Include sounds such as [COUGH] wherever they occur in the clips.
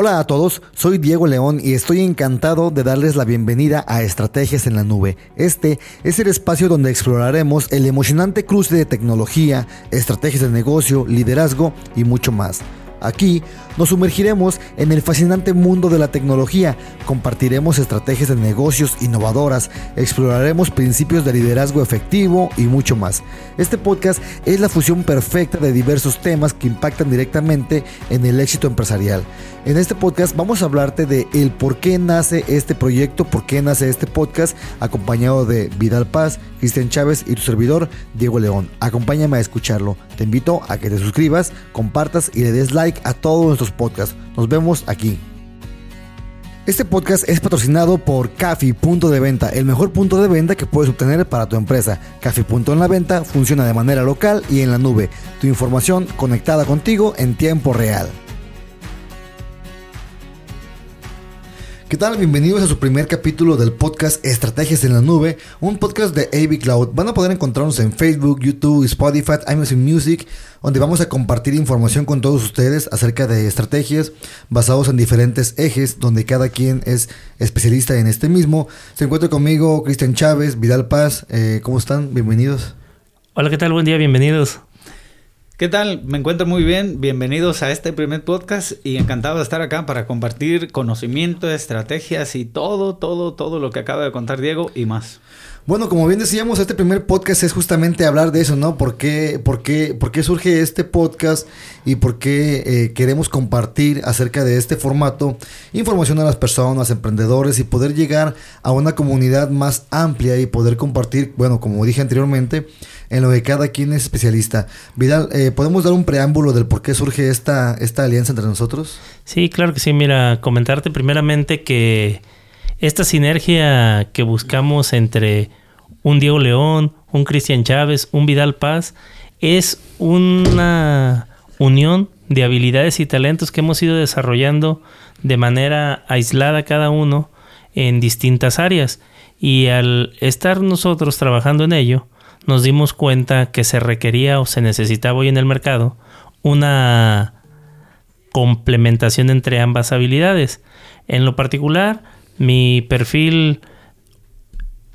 Hola a todos, soy Diego León y estoy encantado de darles la bienvenida a Estrategias en la Nube. Este es el espacio donde exploraremos el emocionante cruce de tecnología, estrategias de negocio, liderazgo y mucho más. Aquí nos sumergiremos en el fascinante mundo de la tecnología, compartiremos estrategias de negocios innovadoras, exploraremos principios de liderazgo efectivo y mucho más. Este podcast es la fusión perfecta de diversos temas que impactan directamente en el éxito empresarial. En este podcast vamos a hablarte de el por qué nace este proyecto, por qué nace este podcast, acompañado de Vidal Paz, Cristian Chávez y tu servidor Diego León. Acompáñame a escucharlo. Te invito a que te suscribas, compartas y le des like a todos nuestros podcast. Nos vemos aquí. Este podcast es patrocinado por Cafi Punto de Venta, el mejor punto de venta que puedes obtener para tu empresa. Cafi Punto en la Venta funciona de manera local y en la nube. Tu información conectada contigo en tiempo real. ¿Qué tal? Bienvenidos a su primer capítulo del podcast Estrategias en la Nube, un podcast de AV Cloud. Van a poder encontrarnos en Facebook, YouTube, Spotify, Amazon Music, donde vamos a compartir información con todos ustedes acerca de estrategias basados en diferentes ejes, donde cada quien es especialista en este mismo. Se encuentra conmigo Cristian Chávez, Vidal Paz. Eh, ¿Cómo están? Bienvenidos. Hola, ¿qué tal? Buen día, bienvenidos. ¿Qué tal? Me encuentro muy bien. Bienvenidos a este primer podcast y encantado de estar acá para compartir conocimiento, estrategias y todo, todo, todo lo que acaba de contar Diego y más. Bueno, como bien decíamos, este primer podcast es justamente hablar de eso, ¿no? ¿Por qué, por qué, por qué surge este podcast y por qué eh, queremos compartir acerca de este formato información a las personas, emprendedores y poder llegar a una comunidad más amplia y poder compartir, bueno, como dije anteriormente, en lo que cada quien es especialista. Vidal, eh, ¿podemos dar un preámbulo del por qué surge esta, esta alianza entre nosotros? Sí, claro que sí. Mira, comentarte primeramente que esta sinergia que buscamos entre un Diego León, un Cristian Chávez, un Vidal Paz, es una unión de habilidades y talentos que hemos ido desarrollando de manera aislada cada uno en distintas áreas. Y al estar nosotros trabajando en ello, nos dimos cuenta que se requería o se necesitaba hoy en el mercado una complementación entre ambas habilidades. En lo particular, mi perfil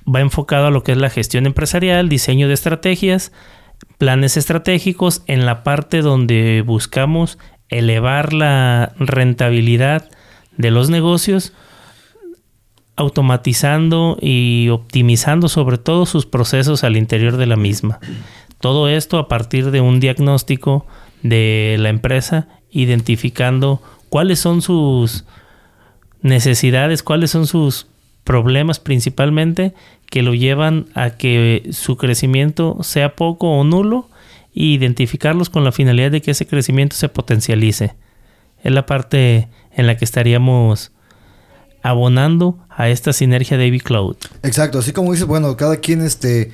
va enfocado a lo que es la gestión empresarial, diseño de estrategias, planes estratégicos en la parte donde buscamos elevar la rentabilidad de los negocios, automatizando y optimizando sobre todo sus procesos al interior de la misma. Todo esto a partir de un diagnóstico de la empresa, identificando cuáles son sus necesidades, cuáles son sus problemas principalmente que lo llevan a que su crecimiento sea poco o nulo e identificarlos con la finalidad de que ese crecimiento se potencialice. Es la parte en la que estaríamos abonando a esta sinergia de Cloud. Exacto, así como dices, bueno, cada quien este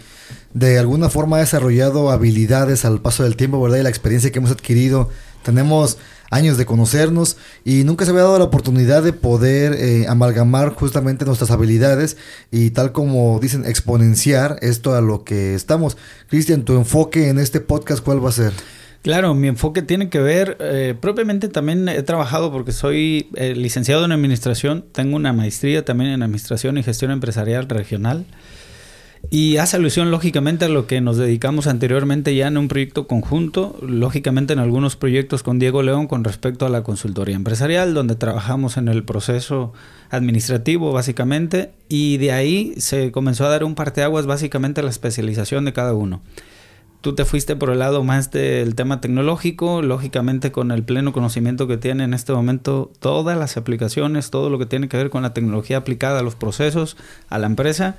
de alguna forma ha desarrollado habilidades al paso del tiempo, ¿verdad? Y la experiencia que hemos adquirido. Tenemos años de conocernos y nunca se había dado la oportunidad de poder eh, amalgamar justamente nuestras habilidades y tal como dicen, exponenciar esto a lo que estamos. Cristian, tu enfoque en este podcast, ¿cuál va a ser? Claro, mi enfoque tiene que ver, eh, propiamente también he trabajado porque soy eh, licenciado en administración, tengo una maestría también en administración y gestión empresarial regional. Y hace alusión lógicamente a lo que nos dedicamos anteriormente ya en un proyecto conjunto, lógicamente en algunos proyectos con Diego León con respecto a la consultoría empresarial, donde trabajamos en el proceso administrativo básicamente, y de ahí se comenzó a dar un parteaguas básicamente a la especialización de cada uno. Tú te fuiste por el lado más del tema tecnológico, lógicamente con el pleno conocimiento que tiene en este momento todas las aplicaciones, todo lo que tiene que ver con la tecnología aplicada a los procesos, a la empresa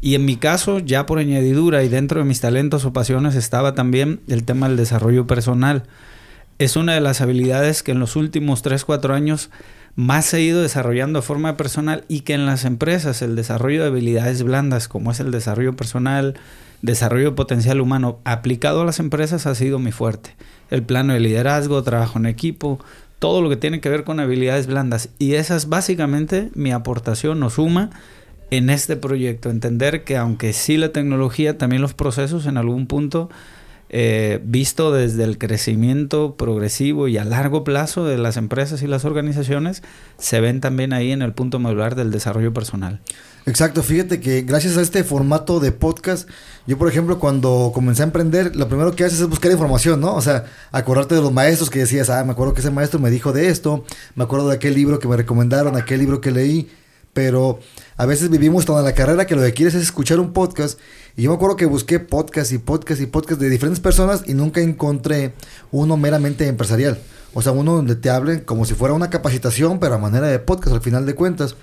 y en mi caso, ya por añadidura y dentro de mis talentos o pasiones estaba también el tema del desarrollo personal. Es una de las habilidades que en los últimos 3, 4 años más ha ido desarrollando de forma personal y que en las empresas el desarrollo de habilidades blandas como es el desarrollo personal, desarrollo potencial humano aplicado a las empresas ha sido mi fuerte. El plano de liderazgo, trabajo en equipo, todo lo que tiene que ver con habilidades blandas y esa es básicamente mi aportación o suma en este proyecto, entender que aunque sí la tecnología, también los procesos en algún punto eh, visto desde el crecimiento progresivo y a largo plazo de las empresas y las organizaciones, se ven también ahí en el punto medular del desarrollo personal. Exacto, fíjate que gracias a este formato de podcast, yo por ejemplo cuando comencé a emprender, lo primero que haces es buscar información, ¿no? O sea, acordarte de los maestros que decías, ah, me acuerdo que ese maestro me dijo de esto, me acuerdo de aquel libro que me recomendaron, aquel libro que leí, pero a veces vivimos toda la carrera que lo que quieres es escuchar un podcast. Y yo me acuerdo que busqué podcast y podcast y podcast de diferentes personas y nunca encontré uno meramente empresarial. O sea, uno donde te hablen como si fuera una capacitación, pero a manera de podcast al final de cuentas.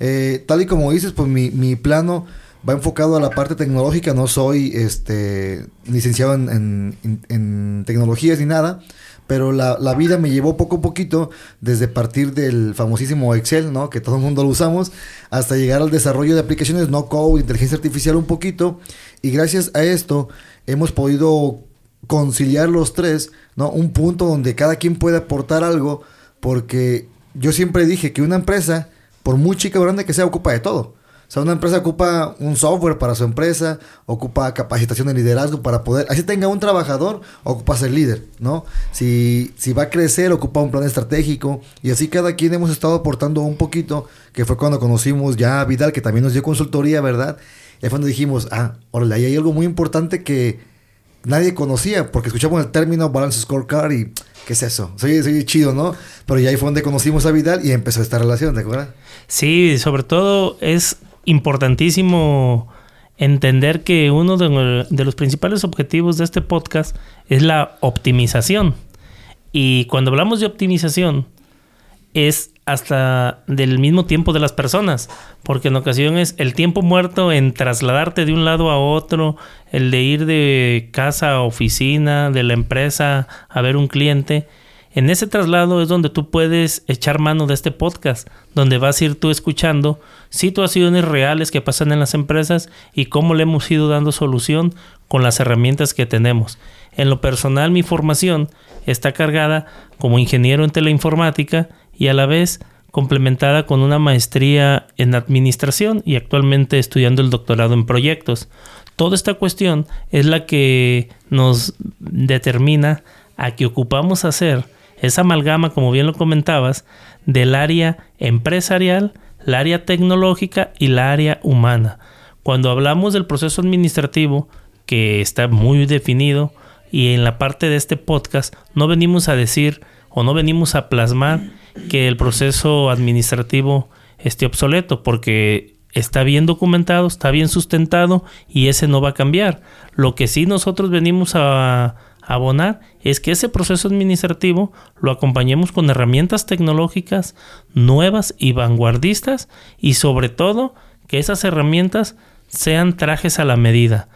Eh, tal y como dices, pues mi, mi, plano va enfocado a la parte tecnológica. No soy este licenciado en, en, tecnologías ni nada. Pero la, la, vida me llevó poco a poquito, desde partir del famosísimo Excel, ¿no? Que todo el mundo lo usamos, hasta llegar al desarrollo de aplicaciones no code, inteligencia artificial un poquito. Y gracias a esto hemos podido conciliar los tres, ¿no? Un punto donde cada quien puede aportar algo, porque yo siempre dije que una empresa por muy chica o grande que sea, ocupa de todo. O sea, una empresa ocupa un software para su empresa, ocupa capacitación de liderazgo para poder, así tenga un trabajador, ocupa ser líder, ¿no? Si, si va a crecer, ocupa un plan estratégico y así cada quien hemos estado aportando un poquito, que fue cuando conocimos ya a Vidal, que también nos dio consultoría, ¿verdad? Y fue cuando dijimos, ah, órale, ahí hay algo muy importante que nadie conocía, porque escuchamos el término balance scorecard y ¿qué es eso? Soy, soy chido, ¿no? Pero ya ahí fue donde conocimos a Vidal y empezó esta relación, ¿de acuerdo? Sí, sobre todo es importantísimo entender que uno de, los principales objetivos de este podcast es la optimización. Y cuando hablamos de optimización, es hasta del mismo tiempo de las personas, porque en ocasiones el tiempo muerto en trasladarte de un lado a otro, el de ir de casa a oficina, de la empresa a ver un cliente, en ese traslado es donde tú puedes echar mano de este podcast, donde vas a ir tú escuchando situaciones reales que pasan en las empresas y cómo le hemos ido dando solución con las herramientas que tenemos. En lo personal, mi formación está cargada como ingeniero en teleinformática y a la vez complementada con una maestría en administración y actualmente estudiando el doctorado en proyectos. Toda esta cuestión es la que nos determina a que ocupamos hacer esa amalgama, como bien lo comentabas, del área empresarial, la área tecnológica y la área humana. Cuando hablamos del proceso administrativo, que está muy definido, y en la parte de este podcast no venimos a decir o no venimos a plasmar que el proceso administrativo esté obsoleto, porque está bien documentado, está bien sustentado y ese no va a cambiar. Lo que sí nosotros venimos a abonar es que ese proceso administrativo lo acompañemos con herramientas tecnológicas nuevas y vanguardistas y sobre todo que esas herramientas sean trajes a la medida.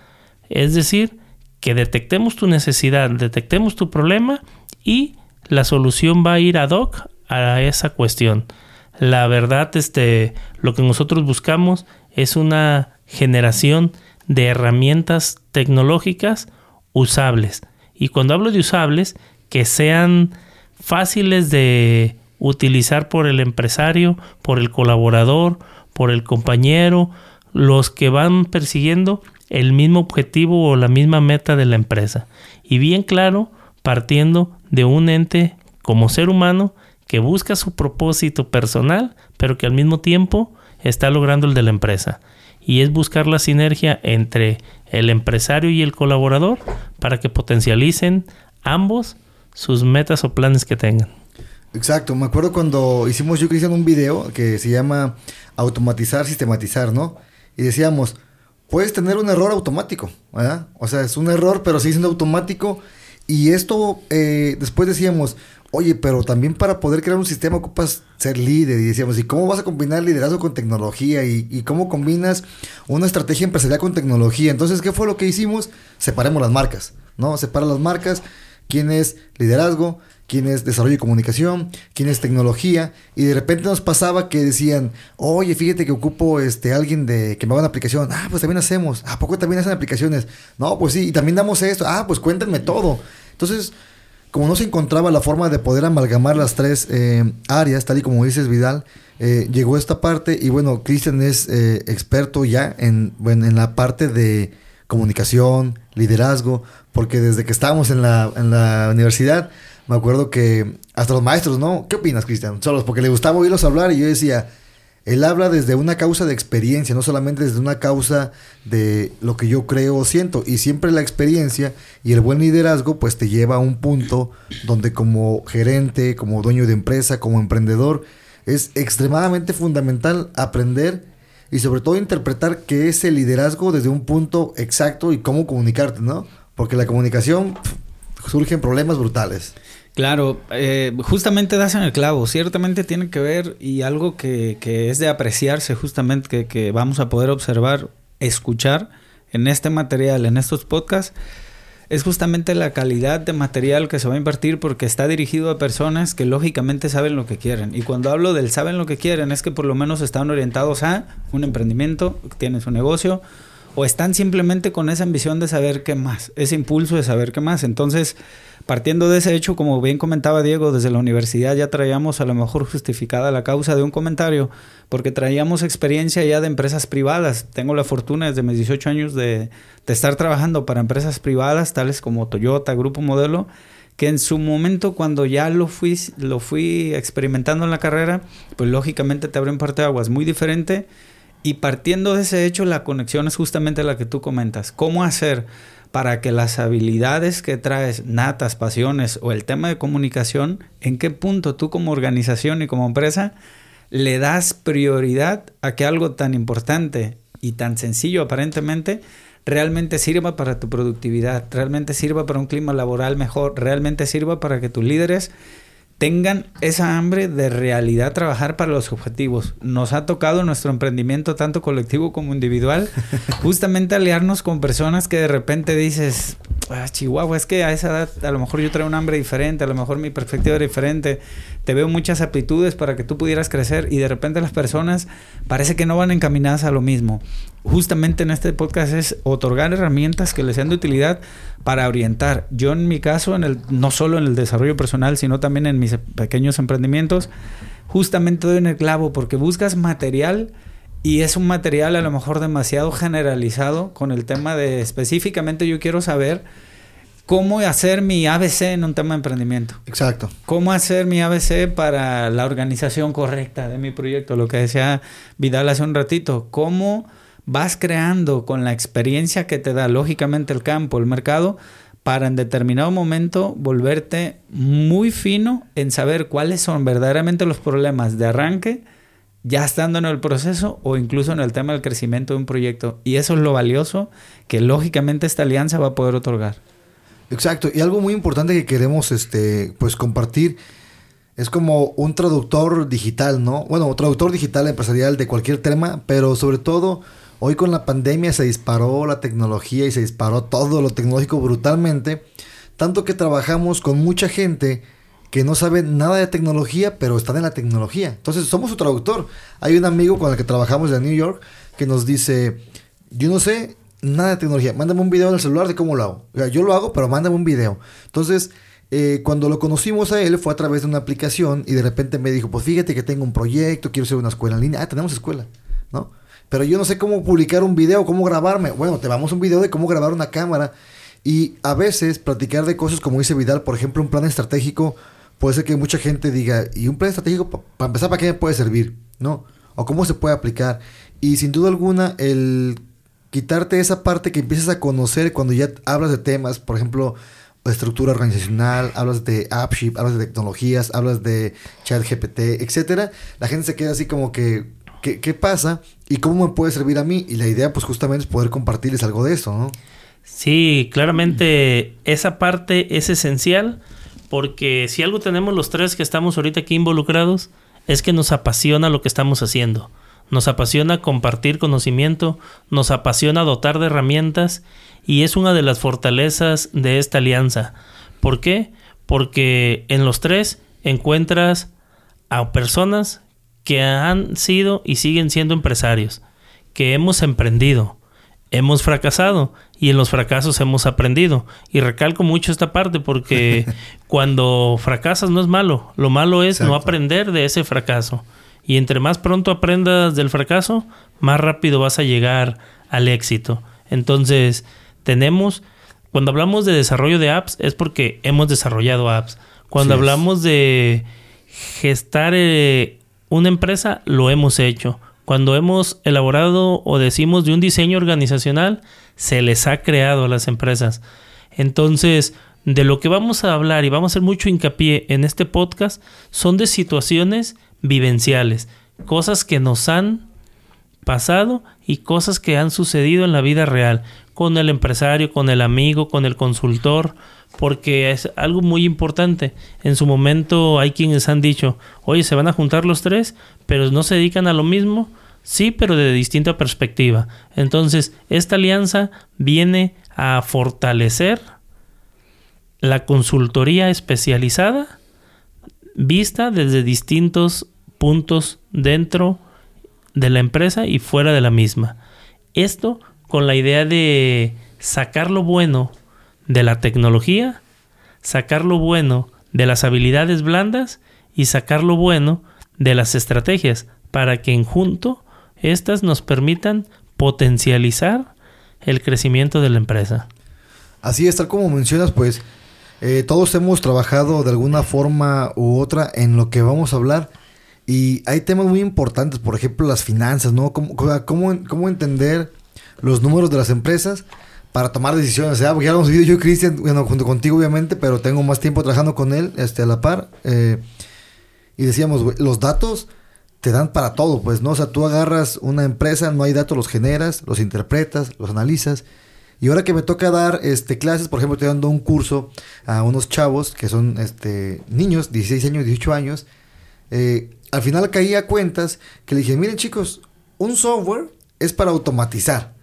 Es decir, que detectemos tu necesidad, detectemos tu problema y la solución va a ir ad hoc a esa cuestión. La verdad, este, lo que nosotros buscamos es una generación de herramientas tecnológicas usables y cuando hablo de usables, que sean fáciles de utilizar por el empresario, por el colaborador, por el compañero, los que van persiguiendo el mismo objetivo o la misma meta de la empresa. Y bien claro, partiendo de un ente como ser humano que busca su propósito personal, pero que al mismo tiempo está logrando el de la empresa. Y es buscar la sinergia entre el empresario y el colaborador para que potencialicen ambos sus metas o planes que tengan. Exacto, me acuerdo cuando hicimos yo Cristian un video que se llama automatizar, sistematizar, ¿no? Y decíamos, puedes tener un error automático, ¿verdad? O sea, es un error, pero sigue siendo automático. Y esto, eh, después decíamos, Oye, pero también para poder crear un sistema ocupas ser líder. Y decíamos, ¿y cómo vas a combinar liderazgo con tecnología? ¿Y, cómo combinas una estrategia empresarial con tecnología? Entonces, ¿qué fue lo que hicimos? Separemos las marcas, ¿no? Separa las marcas. ¿Quién es liderazgo? ¿Quién es desarrollo y comunicación? ¿Quién es tecnología? Y de repente nos pasaba que decían, oye, fíjate que ocupo este, alguien de que me haga una aplicación. Ah, pues también hacemos. ¿A poco también hacen aplicaciones? No, pues sí. Y también damos esto. Ah, pues cuéntenme todo. Entonces como no se encontraba la forma de poder amalgamar las tres eh, áreas, tal y como dices Vidal, eh, llegó esta parte y bueno, Cristian es eh, experto ya en, en la parte de comunicación, liderazgo, porque desde que estábamos en la, en la universidad, me acuerdo que hasta los maestros, ¿no? ¿Qué opinas, Cristian? Solos, porque le gustaba oírlos hablar y yo decía, él habla desde una causa de experiencia, no solamente desde una causa de lo que yo creo o siento. Y siempre la experiencia y el buen liderazgo pues te lleva a un punto donde como gerente, como dueño de empresa, como emprendedor, es extremadamente fundamental aprender y sobre todo interpretar qué es el liderazgo desde un punto exacto y cómo comunicarte, ¿no? Porque la comunicación surgen problemas brutales. Claro, eh, justamente das en el clavo, ciertamente tiene que ver y algo que, es de apreciarse justamente, que, que, vamos a poder observar, escuchar en este material, en estos podcasts, es justamente la calidad de material que se va a invertir porque está dirigido a personas que lógicamente saben lo que quieren. Y cuando hablo del saben lo que quieren es que por lo menos están orientados a un emprendimiento, tienen su negocio, o están simplemente con esa ambición de saber qué más, ese impulso de saber qué más. Entonces, partiendo de ese hecho, como bien comentaba Diego, desde la universidad ya traíamos a lo mejor justificada la causa de un comentario, porque traíamos experiencia ya de empresas privadas. Tengo la fortuna desde mis 18 años de, estar trabajando para empresas privadas, tales como Toyota, Grupo Modelo, que en su momento cuando ya lo fui, lo fui experimentando en la carrera, pues lógicamente te parte de aguas muy diferente y partiendo de ese hecho, la conexión es justamente la que tú comentas. ¿Cómo hacer para que las habilidades que traes, natas, pasiones o el tema de comunicación, en qué punto tú como organización y como empresa le das prioridad a que algo tan importante y tan sencillo aparentemente realmente sirva para tu productividad, realmente sirva para un clima laboral mejor, realmente sirva para que tus líderes tengan esa hambre de realidad trabajar para los objetivos. Nos ha tocado nuestro emprendimiento, tanto colectivo como individual, [LAUGHS] justamente aliarnos con personas que de repente dices, ah, Chihuahua, es que a esa edad a lo mejor yo traigo un hambre diferente, a lo mejor mi perspectiva es diferente, te veo muchas aptitudes para que tú pudieras crecer y de repente las personas parece que no van encaminadas a lo mismo. Justamente en este podcast es otorgar herramientas que les sean de utilidad para orientar. Yo en mi caso, en el, no solo en el desarrollo personal, sino también en mis pequeños emprendimientos, justamente doy en el clavo porque buscas material y es un material a lo mejor demasiado generalizado con el tema de específicamente yo quiero saber cómo hacer mi ABC en un tema de emprendimiento. Exacto. Cómo hacer mi ABC para la organización correcta de mi proyecto, lo que decía Vidal hace un ratito, cómo vas creando con la experiencia que te da lógicamente el campo, el mercado, para en determinado momento volverte muy fino en saber cuáles son verdaderamente los problemas de arranque, ya estando en el proceso o incluso en el tema del crecimiento de un proyecto. Y eso es lo valioso que lógicamente esta alianza va a poder otorgar. Exacto, y algo muy importante que queremos este, pues compartir es como un traductor digital, ¿no? Bueno, traductor digital empresarial de cualquier tema, pero sobre todo Hoy con la pandemia se disparó la tecnología y se disparó todo lo tecnológico brutalmente, tanto que trabajamos con mucha gente que no sabe nada de tecnología, pero están en la tecnología. Entonces somos su traductor. Hay un amigo con el que trabajamos de New York que nos dice, yo no sé nada de tecnología, mándame un video en el celular de cómo lo hago. yo lo hago, pero mándame un video. Entonces, eh, cuando lo conocimos a él fue a través de una aplicación y de repente me dijo, pues fíjate que tengo un proyecto, quiero hacer una escuela en línea. Ah, tenemos escuela, ¿no? Pero yo no sé cómo publicar un video, cómo grabarme. Bueno, te vamos un video de cómo grabar una cámara. Y a veces platicar de cosas como dice Vidal, por ejemplo, un plan estratégico, puede ser que mucha gente diga, ¿y un plan estratégico para empezar para qué me puede servir? ¿No? O cómo se puede aplicar. Y sin duda alguna, el quitarte esa parte que empiezas a conocer cuando ya hablas de temas, por ejemplo, estructura organizacional, hablas de AppShip, hablas de tecnologías, hablas de ChatGPT, etcétera, la gente se queda así como que, ¿qué, ¿qué, pasa? ¿Y cómo me puede servir a mí? Y la idea, pues justamente es poder compartirles algo de eso, ¿no? Sí, claramente esa parte es esencial porque si algo tenemos los tres que estamos ahorita aquí involucrados, es que nos apasiona lo que estamos haciendo. Nos apasiona compartir conocimiento, nos apasiona dotar de herramientas y es una de las fortalezas de esta alianza. ¿Por qué? Porque en los tres encuentras a personas que han sido y siguen siendo empresarios, que hemos emprendido, hemos fracasado y en los fracasos hemos aprendido. Y recalco mucho esta parte porque [LAUGHS] cuando fracasas no es malo, lo malo es no aprender de ese fracaso. Y entre más pronto aprendas del fracaso, más rápido vas a llegar al éxito. Entonces, tenemos, cuando hablamos de desarrollo de apps, es porque hemos desarrollado apps. Cuando hablamos de gestar eh, una empresa, lo hemos hecho. Cuando hemos elaborado o decimos de un diseño organizacional, se les ha creado a las empresas. Entonces, de lo que vamos a hablar y vamos a hacer mucho hincapié en este podcast son de situaciones vivenciales, cosas que nos han pasado y cosas que han sucedido en la vida real, con el empresario, con el amigo, con el consultor, porque es algo muy importante. En su momento hay quienes han dicho, oye, se van a juntar los tres, pero no se dedican a lo mismo. Sí, pero de distinta perspectiva. Entonces, esta alianza viene a fortalecer la consultoría especializada vista desde distintos puntos dentro de la empresa y fuera de la misma. Esto con la idea de sacar lo bueno de la tecnología, sacar lo bueno de las habilidades blandas y sacar lo bueno de las estrategias para que en junto estas nos permitan potencializar el crecimiento de la empresa. Así es, tal como mencionas, pues eh, todos hemos trabajado de alguna forma u otra en lo que vamos a hablar y hay temas muy importantes, por ejemplo las finanzas, ¿no? ¿Cómo, cómo, entender los números de las empresas para tomar decisiones? O sea, porque ya lo hemos visto yo y Cristian, junto contigo obviamente, pero tengo más tiempo trabajando con él este, a la par. Eh, y decíamos, los datos te dan para todo, pues, ¿no? O sea, tú agarras una empresa, no hay datos, los generas, los interpretas, los analizas y ahora que me toca dar este, clases, por ejemplo, estoy dando un curso a unos chavos que son este, niños, 16 años, 18 años. Eh, al final caí a cuentas que le dije, miren chicos, un software es para automatizar.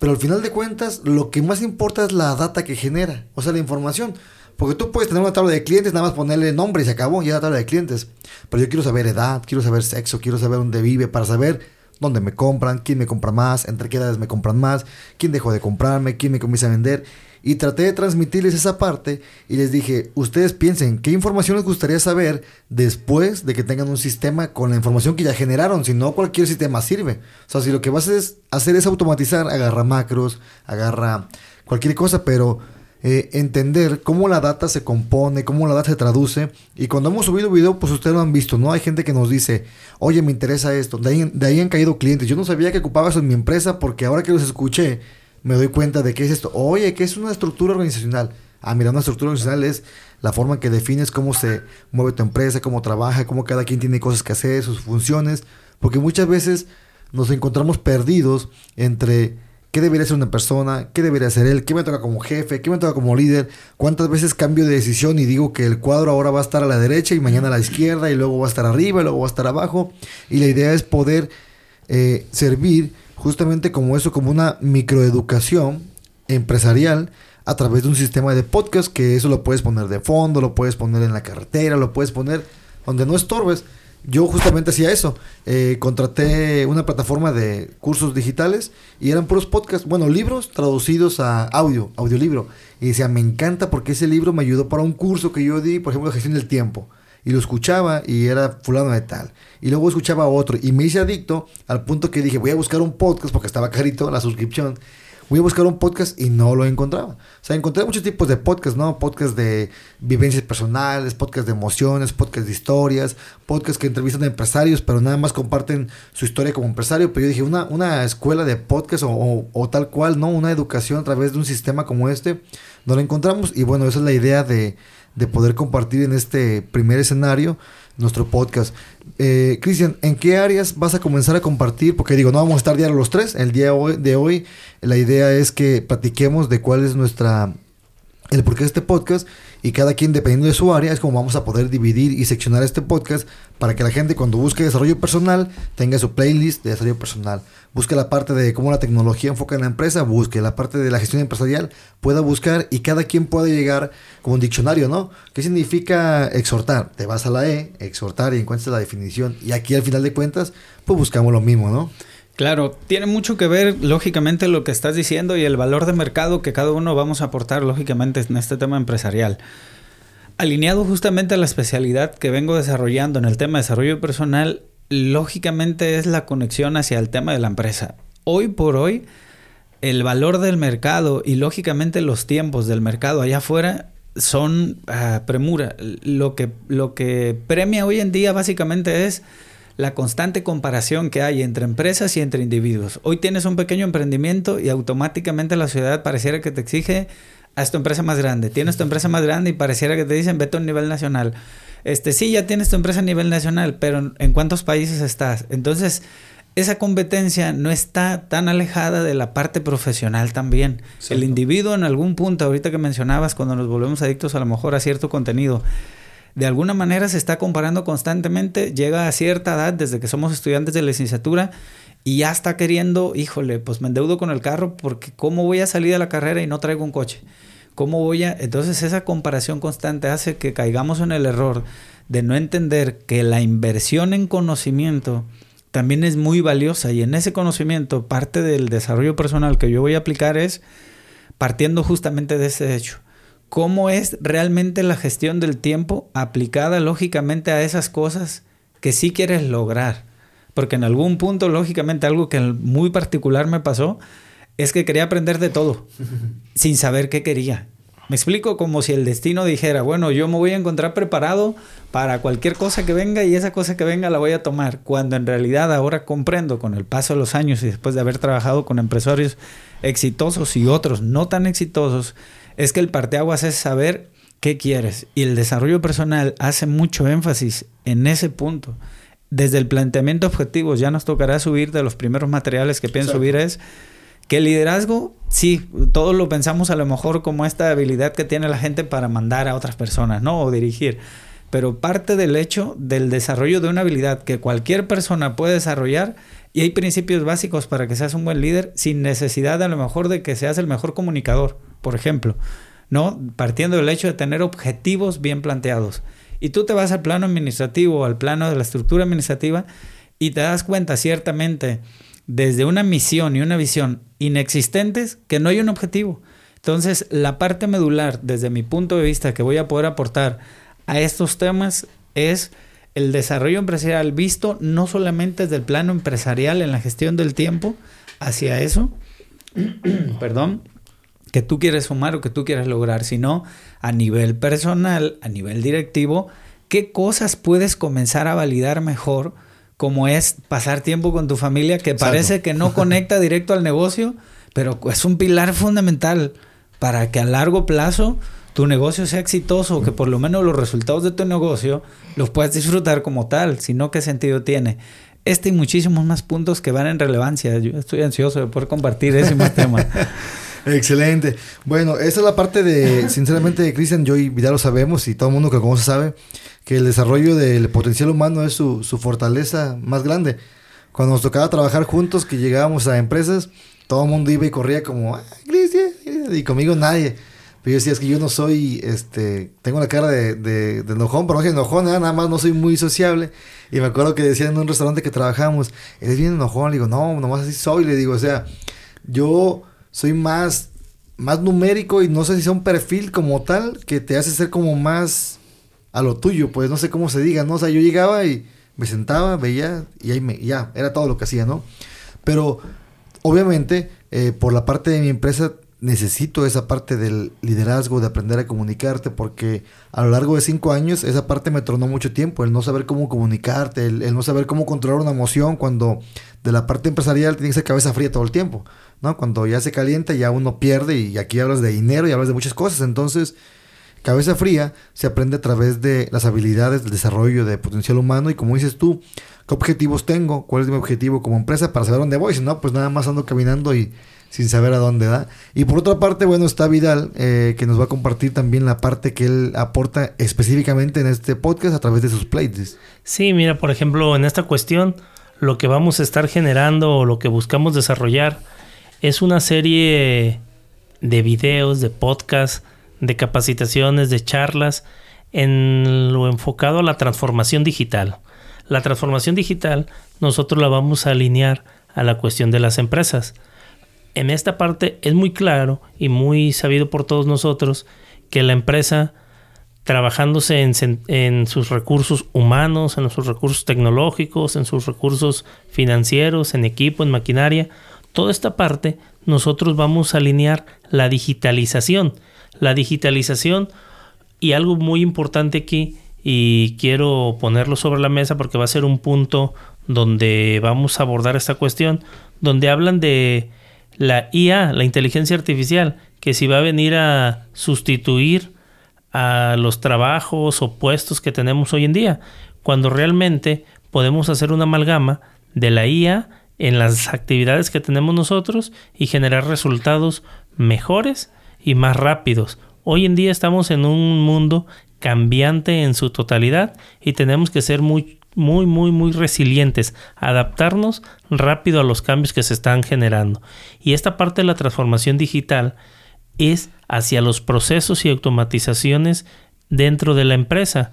Pero al final de cuentas, lo que más importa es la data que genera, o sea, la información. Porque tú puedes tener una tabla de clientes, nada más ponerle nombre y se acabó, ya la tabla de clientes. Pero yo quiero saber edad, quiero saber sexo, quiero saber dónde vive, para saber dónde me compran, quién me compra más, entre qué edades me compran más, quién dejó de comprarme, quién me comienza a vender. Y traté de transmitirles esa parte y les dije, ustedes piensen, ¿qué información les gustaría saber después de que tengan un sistema con la información que ya generaron? Si no, cualquier sistema sirve. O sea, si lo que vas a hacer es automatizar, agarra macros, agarra cualquier cosa, pero eh, entender cómo la data se compone, cómo la data se traduce. Y cuando hemos subido video, pues ustedes lo han visto, ¿no? Hay gente que nos dice, oye, me interesa esto. De ahí, de ahí han caído clientes. Yo no sabía que ocupaba eso en mi empresa porque ahora que los escuché, me doy cuenta de qué es esto. Oye, ¿qué es una estructura organizacional? Ah, mira, una estructura organizacional es la forma en que defines cómo se mueve tu empresa, cómo trabaja, cómo cada quien tiene cosas que hacer, sus funciones. Porque muchas veces nos encontramos perdidos entre qué debería ser una persona, qué debería ser él, qué me toca como jefe, qué me toca como líder, cuántas veces cambio de decisión y digo que el cuadro ahora va a estar a la derecha y mañana a la izquierda y luego va a estar arriba y luego va a estar abajo. Y la idea es poder eh, servir justamente como eso, como una microeducación empresarial a través de un sistema de podcast que eso lo puedes poner de fondo, lo puedes poner en la carretera, lo puedes poner donde no estorbes yo justamente hacía eso. Eh, contraté una plataforma de cursos digitales y eran puros podcasts, bueno, libros traducidos a audio, audiolibro. Y decía, me encanta porque ese libro me ayudó para un curso que yo di, por ejemplo, de gestión del tiempo. Y lo escuchaba y era fulano de tal. Y luego escuchaba otro y me hice adicto al punto que dije, voy a buscar un podcast porque estaba carito la suscripción voy a buscar un podcast y no lo encontraba. O sea, encontré muchos tipos de podcasts, ¿no? Podcasts de vivencias personales, podcasts de emociones, podcasts de historias, podcasts que entrevistan a empresarios, pero nada más comparten su historia como empresario. Pero yo dije, una, una escuela de podcast o, tal cual, ¿no? Una educación a través de un sistema como este, no lo encontramos. Y bueno, esa es la idea de, de poder compartir en este primer escenario nuestro podcast. Eh, Cristian, ¿en qué áreas vas a comenzar a compartir? Porque digo, no vamos a estar diario los tres. El día de hoy, la idea es que platiquemos de cuál es nuestra el porqué de este podcast y cada quien dependiendo de su área es como vamos a poder dividir y seccionar este podcast para que la gente cuando busque desarrollo personal tenga su playlist de desarrollo personal. Busque la parte de cómo la tecnología enfoca en la empresa, busque la parte de la gestión empresarial, pueda buscar y cada quien puede llegar como un diccionario, ¿no? ¿Qué significa exhortar? Te vas a la E, exhortar y encuentras la definición y aquí al final de cuentas pues buscamos lo mismo, ¿no? Claro, tiene mucho que ver, lógicamente, lo que estás diciendo y el valor de mercado que cada uno vamos a aportar, lógicamente, en este tema empresarial. Alineado justamente a la especialidad que vengo desarrollando en el tema de desarrollo personal, lógicamente es la conexión hacia el tema de la empresa. Hoy por hoy, el valor del mercado y lógicamente los tiempos del mercado allá afuera son uh, premura. Lo que, lo que premia hoy en día básicamente es la constante comparación que hay entre empresas y entre individuos. Hoy tienes un pequeño emprendimiento y automáticamente la sociedad pareciera que te exige haz tu empresa más grande. Tienes tu empresa más grande y pareciera que te dicen vete a un nivel nacional. Este, sí, ya tienes tu empresa a nivel nacional, pero ¿en cuántos países estás? Entonces, esa competencia no está tan alejada de la parte profesional también. El individuo en algún punto, ahorita que mencionabas, cuando nos volvemos adictos a lo mejor a cierto contenido, de alguna manera se está comparando constantemente, llega a cierta edad, desde que somos estudiantes de licenciatura, y ya está queriendo, híjole, pues me endeudo con el carro porque ¿cómo voy a salir de la carrera y no traigo un coche? ¿Cómo voy a...? Entonces esa comparación constante hace que caigamos en el error de no entender que la inversión en conocimiento también es muy valiosa y en ese conocimiento parte del desarrollo personal que yo voy a aplicar es partiendo justamente de ese hecho. ¿Cómo es realmente la gestión del tiempo aplicada lógicamente a esas cosas que sí quieres lograr? Porque en algún punto, lógicamente, algo que muy particular me pasó es que quería aprender de todo, [LAUGHS] sin saber qué quería. Me explico como si el destino dijera, bueno, yo me voy a encontrar preparado para cualquier cosa que venga y esa cosa que venga la voy a tomar, cuando en realidad ahora comprendo con el paso de los años y después de haber trabajado con empresarios exitosos y otros no tan exitosos, es que el parteaguas es saber qué quieres y el desarrollo personal hace mucho énfasis en ese punto desde el planteamiento objetivos ya nos tocará subir de los primeros materiales que pienso subir es que el liderazgo, sí, todos lo pensamos a lo mejor como esta habilidad que tiene la gente para mandar a otras personas, ¿no? O dirigir. Pero parte del hecho del desarrollo de una habilidad que cualquier persona puede desarrollar y hay principios básicos para que seas un buen líder sin necesidad a lo mejor de que seas el mejor comunicador, por ejemplo, ¿no? Partiendo del hecho de tener objetivos bien planteados. Y tú te vas al plano administrativo, al plano de la estructura administrativa, y te das cuenta ciertamente desde una misión y una visión inexistentes que no hay un objetivo. Entonces, la parte medular, desde mi punto de vista, que voy a poder aportar a estos temas es el desarrollo empresarial visto no solamente desde el plano empresarial en la gestión del tiempo, hacia eso, [CLEARS THROAT] perdón, que tú quieres sumar o que tú quieres lograr, sino a nivel personal, a nivel directivo, qué cosas puedes comenzar a validar mejor, como es pasar tiempo con tu familia, que parece que no conecta [LAUGHS] directo al negocio, pero es un pilar fundamental para que a largo plazo tu negocio sea exitoso, que por lo menos los resultados de tu negocio los puedas disfrutar como tal, si no, ¿qué sentido tiene? Este y muchísimos más puntos que van en relevancia. Yo estoy ansioso de poder compartir ese más [LAUGHS] tema. Excelente. Bueno, esa es la parte de, sinceramente, Cristian, yo y Vidal lo sabemos y todo el mundo que conoce sabe que el desarrollo del potencial humano es su, fortaleza más grande. Cuando nos tocaba trabajar juntos, que llegábamos a empresas, todo el mundo iba y corría como, ah, Cristian, y conmigo nadie. Pero yo decía, es que yo no soy, este, tengo la cara de, de, de enojón, pero no soy enojón, nada más no soy muy sociable. Y me acuerdo que decían en un restaurante que trabajamos, eres bien enojón, le digo, no, nomás así soy, le digo, o sea, yo soy más, más numérico y no sé si sea un perfil como tal que te hace ser como más a lo tuyo, pues no sé cómo se diga, ¿no? O sea, yo llegaba y me sentaba, veía y ahí me, ya, era todo lo que hacía, ¿no? Pero obviamente eh, por la parte de mi empresa necesito esa parte del liderazgo, de aprender a comunicarte, porque a lo largo de cinco años esa parte me tronó mucho tiempo, el no saber cómo comunicarte, el, no saber cómo controlar una emoción cuando de la parte empresarial tienes que ser cabeza fría todo el tiempo, ¿no? Cuando ya se calienta ya uno pierde y aquí hablas de dinero y hablas de muchas cosas, entonces cabeza fría se aprende a través de las habilidades del desarrollo de potencial humano y como dices tú, ¿qué objetivos tengo? ¿Cuál es mi objetivo como empresa para saber dónde voy? Si no, pues nada más ando caminando y sin saber a dónde da. Y por otra parte, bueno, está Vidal, eh, que nos va a compartir también la parte que él aporta específicamente en este podcast a través de sus playlists. Sí, mira, por ejemplo, en esta cuestión, lo que vamos a estar generando o lo que buscamos desarrollar es una serie de videos, de podcasts, de capacitaciones, de charlas, en lo enfocado a la transformación digital. La transformación digital nosotros la vamos a alinear a la cuestión de las empresas en esta parte es muy claro y muy sabido por todos nosotros que la empresa, trabajándose en, sus recursos humanos, en sus recursos tecnológicos, en sus recursos financieros, en equipo, en maquinaria, toda esta parte nosotros vamos a alinear la digitalización. La digitalización y algo muy importante aquí y quiero ponerlo sobre la mesa porque va a ser un punto donde vamos a abordar esta cuestión, donde hablan de la IA, la inteligencia artificial, que si va a venir a sustituir a los trabajos o puestos que tenemos hoy en día, cuando realmente podemos hacer una amalgama de la IA en las actividades que tenemos nosotros y generar resultados mejores y más rápidos. Hoy en día estamos en un mundo cambiante en su totalidad y tenemos que ser muy muy muy muy resilientes, adaptarnos rápido a los cambios que se están generando. Y esta parte de la transformación digital es hacia los procesos y automatizaciones dentro de la empresa.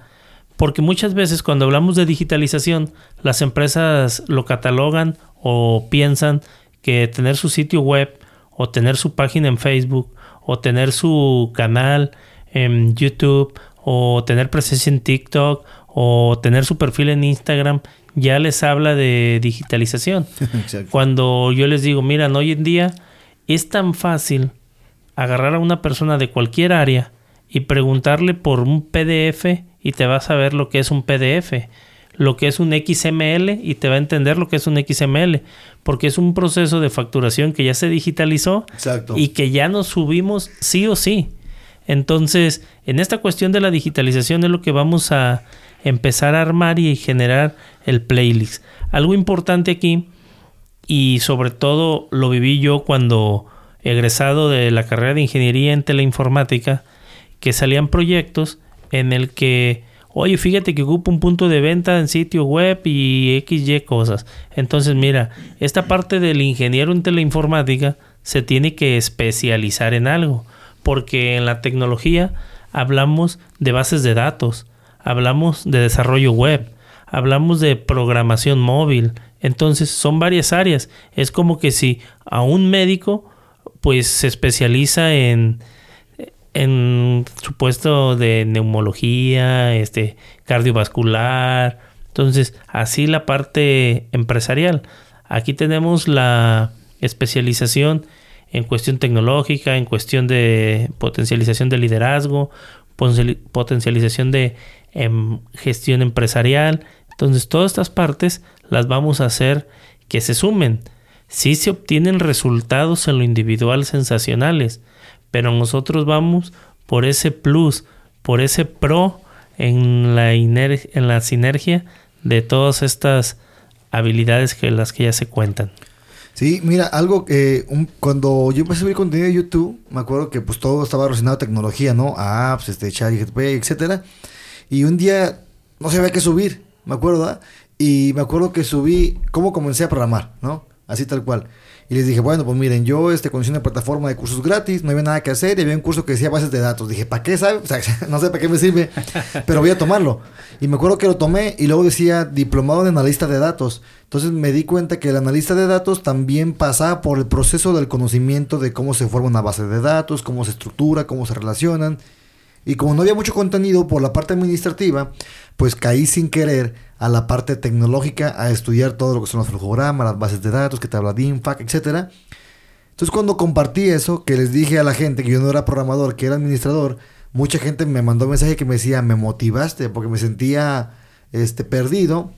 Porque muchas veces cuando hablamos de digitalización, las empresas lo catalogan o piensan que tener su sitio web o tener su página en Facebook o tener su canal en YouTube o tener presencia en TikTok o tener su perfil en Instagram ya les habla de digitalización. [LAUGHS] Cuando yo les digo, miran, hoy en día es tan fácil agarrar a una persona de cualquier área y preguntarle por un PDF y te vas a ver lo que es un PDF, lo que es un XML y te va a entender lo que es un XML, porque es un proceso de facturación que ya se digitalizó y que ya nos subimos sí o sí. Entonces, en esta cuestión de la digitalización es lo que vamos a empezar a armar y generar el playlist. Algo importante aquí, y sobre todo lo viví yo cuando egresado de la carrera de ingeniería en teleinformática, que salían proyectos en el que, oye, fíjate que ocupa un punto de venta en sitio web y XY cosas. Entonces, mira, esta parte del ingeniero en teleinformática se tiene que especializar en algo, porque en la tecnología hablamos de bases de datos, hablamos de desarrollo web, hablamos de programación móvil. Entonces, son varias áreas. Es como que si a un médico pues se especializa en, en su puesto de neumología, este, cardiovascular. Entonces, así la parte empresarial. Aquí tenemos la especialización en cuestión tecnológica, en cuestión de potencialización de liderazgo, potencialización de em, gestión empresarial. Entonces, todas estas partes las vamos a hacer que se sumen sí se obtienen resultados en lo individual sensacionales, pero nosotros vamos por ese plus, por ese pro en la, en la sinergia de todas estas habilidades que las que ya se cuentan. Sí, mira, algo que cuando yo empecé a subir contenido de YouTube, me acuerdo que pues todo estaba relacionado a tecnología, ¿no? Apps, este, chat, etcétera. Y un día no sabía qué subir, me acuerdo, Y me acuerdo que subí cómo comencé a programar, ¿no? así tal cual. Y les dije, bueno, pues miren, yo este, conocí una plataforma de cursos gratis, no había nada que hacer y había un curso que decía bases de datos. Dije, ¿para qué sabe? O sea, [LAUGHS] no sé para qué me sirve, pero voy a tomarlo. Y me acuerdo que lo tomé y luego decía diplomado en analista de datos. Entonces me di cuenta que el analista de datos también pasaba por el proceso del conocimiento de cómo se forma una base de datos, cómo se estructura, cómo se relacionan. Y como no había mucho contenido por la parte administrativa, pues caí sin querer a la parte tecnológica, a estudiar todo lo que son los flujogramas, las bases de datos, que te habla de INFAC, etc. Entonces cuando compartí eso, que les dije a la gente que yo no era programador, que era administrador, mucha gente me mandó un mensaje que me decía, me motivaste, porque me sentía este, perdido,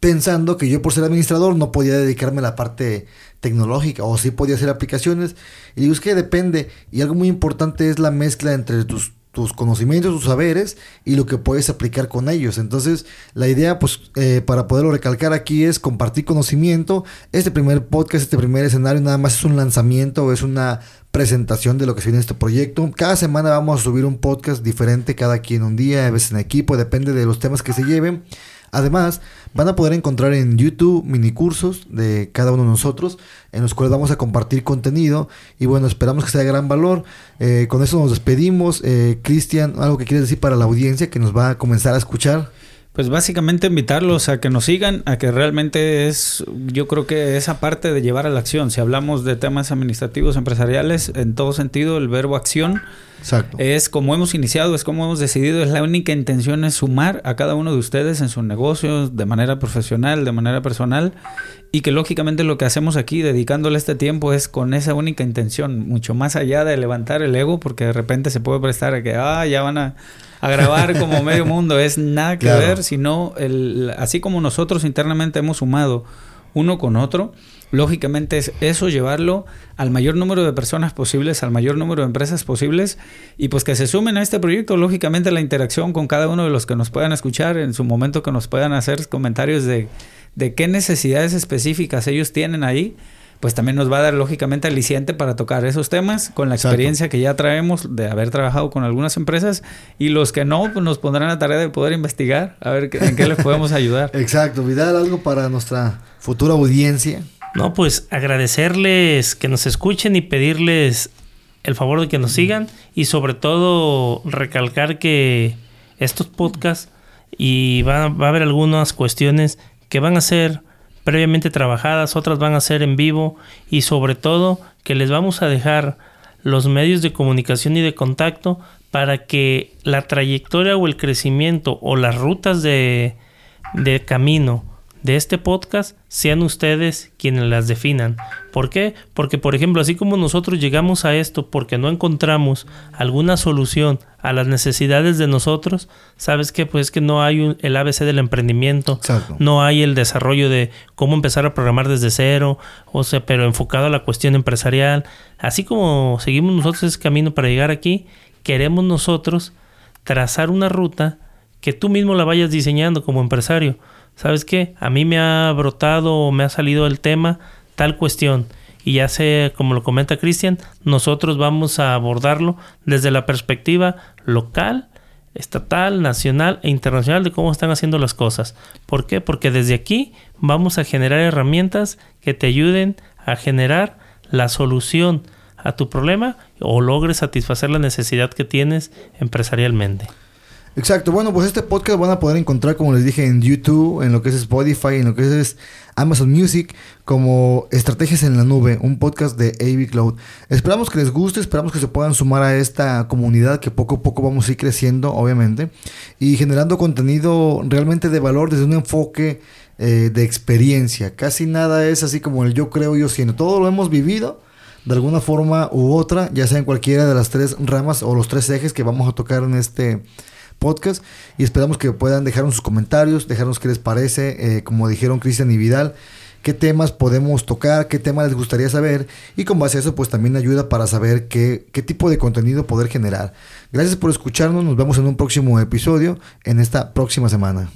pensando que yo por ser administrador no podía dedicarme a la parte tecnológica o sí podía hacer aplicaciones. Y digo, es que depende. Y algo muy importante es la mezcla entre tus tus conocimientos, tus saberes y lo que puedes aplicar con ellos. Entonces, la idea, pues, eh, para poderlo recalcar aquí es compartir conocimiento. Este primer podcast, este primer escenario, nada más es un lanzamiento, es una presentación de lo que se viene en este proyecto. Cada semana vamos a subir un podcast diferente, cada quien un día, a veces en equipo, depende de los temas que se lleven. Además, van a poder encontrar en YouTube mini cursos de cada uno de nosotros, en los cuales vamos a compartir contenido. Y bueno, esperamos que sea de gran valor. Eh, con eso nos despedimos. Eh, Cristian, algo que quieres decir para la audiencia que nos va a comenzar a escuchar. Pues básicamente invitarlos a que nos sigan, a que realmente es, yo creo que esa parte de llevar a la acción, si hablamos de temas administrativos, empresariales, en todo sentido, el verbo acción es como hemos iniciado, es como hemos decidido, es la única intención es sumar a cada uno de ustedes en sus negocios, de manera profesional, de manera personal, y que lógicamente lo que hacemos aquí, dedicándole este tiempo, es con esa única intención, mucho más allá de levantar el ego, porque de repente se puede prestar a que, ah, ya van a a grabar como [LAUGHS] medio mundo. Es nada que ver, sino el, así como nosotros internamente hemos sumado uno con otro, lógicamente es eso llevarlo al mayor número de personas posibles, al mayor número de empresas posibles y pues que se sumen a este proyecto, lógicamente la interacción con cada uno de los que nos puedan escuchar, en su momento que nos puedan hacer comentarios de, de qué necesidades específicas ellos tienen ahí pues también nos va a dar lógicamente aliciente para tocar esos temas con la experiencia que ya traemos de haber trabajado con algunas empresas y los que no, pues nos pondrán la tarea de poder investigar a ver en qué les podemos ayudar. [LAUGHS] Exacto, Vidal, algo para nuestra futura audiencia. No, pues agradecerles que nos escuchen y pedirles el favor de que nos sigan y sobre todo recalcar que estos podcasts y va, va a haber algunas cuestiones que van a ser previamente trabajadas, otras van a ser en vivo y sobre todo que les vamos a dejar los medios de comunicación y de contacto para que la trayectoria o el crecimiento o las rutas de, de camino de este podcast sean ustedes quienes las definan. ¿Por qué? Porque, por ejemplo, así como nosotros llegamos a esto porque no encontramos alguna solución a las necesidades de nosotros, ¿sabes qué? Pues que no hay el ABC del emprendimiento, no hay el desarrollo de cómo empezar a programar desde cero, o sea, pero enfocado a la cuestión empresarial. Así como seguimos nosotros ese camino para llegar aquí, queremos nosotros trazar una ruta que tú mismo la vayas diseñando como empresario ¿sabes qué? A mí me ha brotado o me ha salido el tema tal cuestión. Y ya sé, como lo comenta Cristian, nosotros vamos a abordarlo desde la perspectiva local, estatal, nacional e internacional de cómo están haciendo las cosas. ¿Por qué? Porque desde aquí vamos a generar herramientas que te ayuden a generar la solución a tu problema o logres satisfacer la necesidad que tienes empresarialmente. Exacto, bueno, pues este podcast van a poder encontrar, como les dije, en YouTube, en lo que es Spotify, en lo que es Amazon Music, como Estrategias en la Nube, un podcast de AV Cloud. Esperamos que les guste, esperamos que se puedan sumar a esta comunidad que poco a poco vamos a ir creciendo, obviamente, y generando contenido realmente de valor desde un enfoque eh, de experiencia. Casi nada es así como el yo creo, yo siento. Todo lo hemos vivido de alguna forma u otra, ya sea en cualquiera de las tres ramas o los tres ejes que vamos a tocar en este podcast y esperamos que puedan dejarnos sus comentarios, dejarnos qué les parece, eh, como dijeron Cristian y Vidal, qué temas podemos tocar, qué temas les gustaría saber y con base a eso pues también ayuda para saber qué, qué tipo de contenido poder generar. Gracias por escucharnos, nos vemos en un próximo episodio en esta próxima semana.